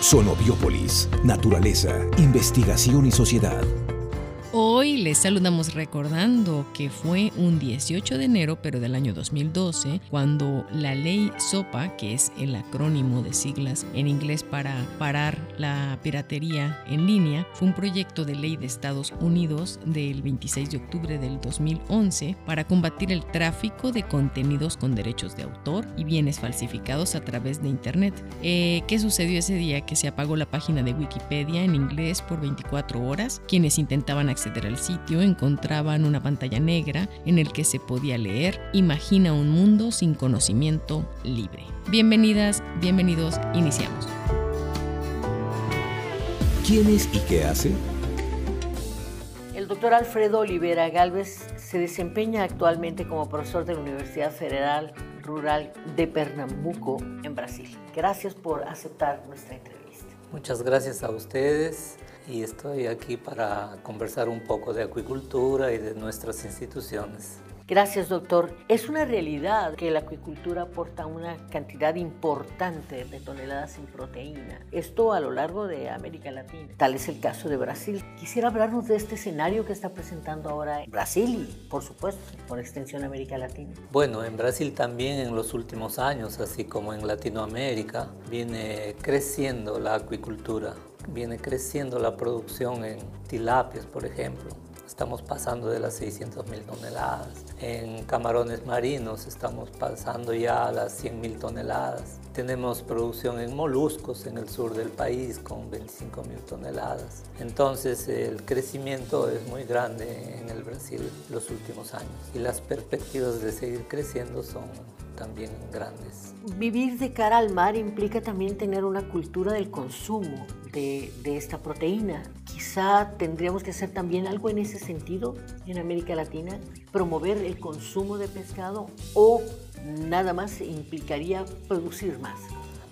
Sonobiópolis, naturaleza, investigación y sociedad. Hoy les saludamos recordando que fue un 18 de enero, pero del año 2012, cuando la ley SOPA, que es el acrónimo de siglas en inglés para parar la piratería en línea, fue un proyecto de ley de Estados Unidos del 26 de octubre del 2011 para combatir el tráfico de contenidos con derechos de autor y bienes falsificados a través de Internet. Eh, ¿Qué sucedió ese día? Que se apagó la página de Wikipedia en inglés por 24 horas. Quienes intentaban acceder acceder al sitio encontraban una pantalla negra en el que se podía leer Imagina un mundo sin conocimiento libre. Bienvenidas, bienvenidos, iniciamos. ¿Quién es y qué hace? El doctor Alfredo Olivera Galvez se desempeña actualmente como profesor de la Universidad Federal Rural de Pernambuco en Brasil. Gracias por aceptar nuestra entrevista. Muchas gracias a ustedes y estoy aquí para conversar un poco de acuicultura y de nuestras instituciones. Gracias, doctor. Es una realidad que la acuicultura aporta una cantidad importante de toneladas en proteína. Esto a lo largo de América Latina. Tal es el caso de Brasil. Quisiera hablarnos de este escenario que está presentando ahora Brasil y, por supuesto, por extensión América Latina. Bueno, en Brasil también en los últimos años, así como en Latinoamérica, viene creciendo la acuicultura viene creciendo la producción en tilapias, por ejemplo. Estamos pasando de las 600 mil toneladas. En camarones marinos estamos pasando ya a las 100 mil toneladas. Tenemos producción en moluscos en el sur del país con 25 mil toneladas. Entonces el crecimiento es muy grande en el Brasil los últimos años y las perspectivas de seguir creciendo son también grandes. Vivir de cara al mar implica también tener una cultura del consumo de, de, esta proteína. Quizá tendríamos que hacer también algo en ese sentido en América Latina, promover el consumo de pescado o nada más implicaría producir más.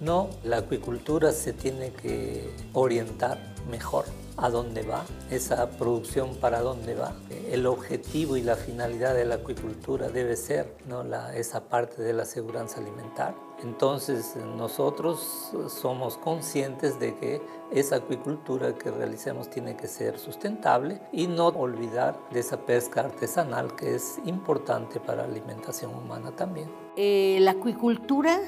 No, la acuicultura se tiene que orientar mejor a dónde va, esa producción para dónde va. El objetivo y la finalidad de la acuicultura debe ser ¿no? la, esa parte de la seguridad alimentar. Entonces nosotros somos conscientes de que esa acuicultura que realicemos tiene que ser sustentable y no olvidar de esa pesca artesanal que es importante para la alimentación humana también. Eh, la acuicultura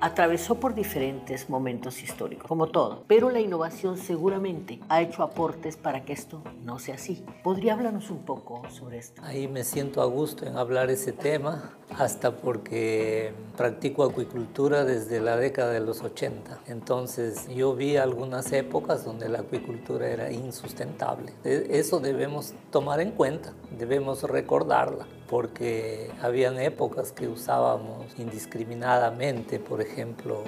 atravesó por diferentes momentos históricos, como todo, pero la innovación seguramente ha hecho aportes para que esto no sea así. ¿Podría hablarnos un poco sobre esto? Ahí me siento a gusto en hablar ese tema, hasta porque practico acuicultura desde la década de los 80. Entonces yo vi algunas épocas donde la acuicultura era insustentable. E, eso debemos tomar en cuenta, debemos recordarla porque habían épocas que usábamos indiscriminadamente, por ejemplo,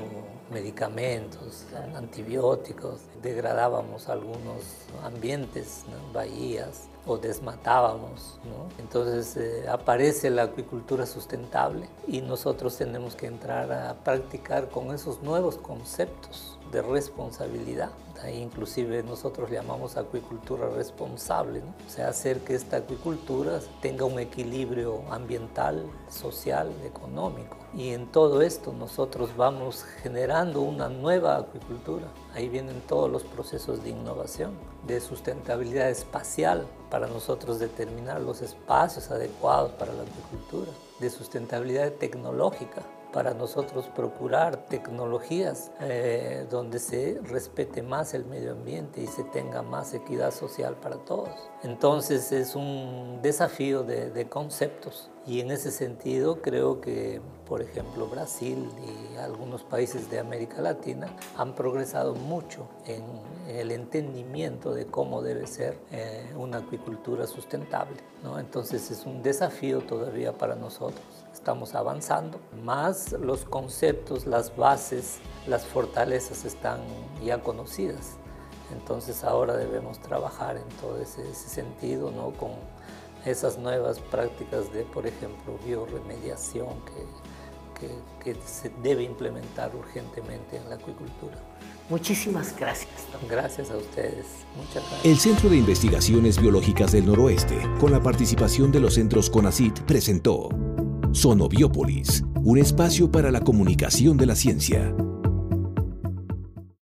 medicamentos, antibióticos, degradábamos algunos ambientes, bahías, o desmatábamos. Entonces eh, aparece la acuicultura sustentable y nosotros tenemos que entrar a practicar con esos nuevos conceptos de responsabilidad. Ahí inclusive nosotros llamamos acuicultura responsable, o sea, hacer que esta acuicultura tenga un equilibrio ambiental, social, económico. Y en todo esto nosotros vamos generando una nueva acuicultura. Ahí vienen todos los procesos de innovación, de sustentabilidad espacial para nosotros determinar los espacios adecuados para la acuicultura, de sustentabilidad tecnológica para nosotros procurar tecnologías eh, donde se respete más el medio ambiente y se tenga más equidad social para todos. Entonces es un desafío de, de conceptos y en ese sentido creo que, por ejemplo, Brasil y algunos países de América Latina han progresado mucho en el entendimiento de cómo debe ser eh, una acuicultura sustentable. ¿no? Entonces es un desafío todavía para nosotros. Estamos avanzando, más los conceptos, las bases, las fortalezas están ya conocidas. Entonces ahora debemos trabajar en todo ese, ese sentido, ¿no? con esas nuevas prácticas de, por ejemplo, bioremediación que, que, que se debe implementar urgentemente en la acuicultura. Muchísimas gracias. Gracias a ustedes. Muchas gracias. El Centro de Investigaciones Biológicas del Noroeste, con la participación de los centros CONACIT, presentó Sonobiópolis, un espacio para la comunicación de la ciencia.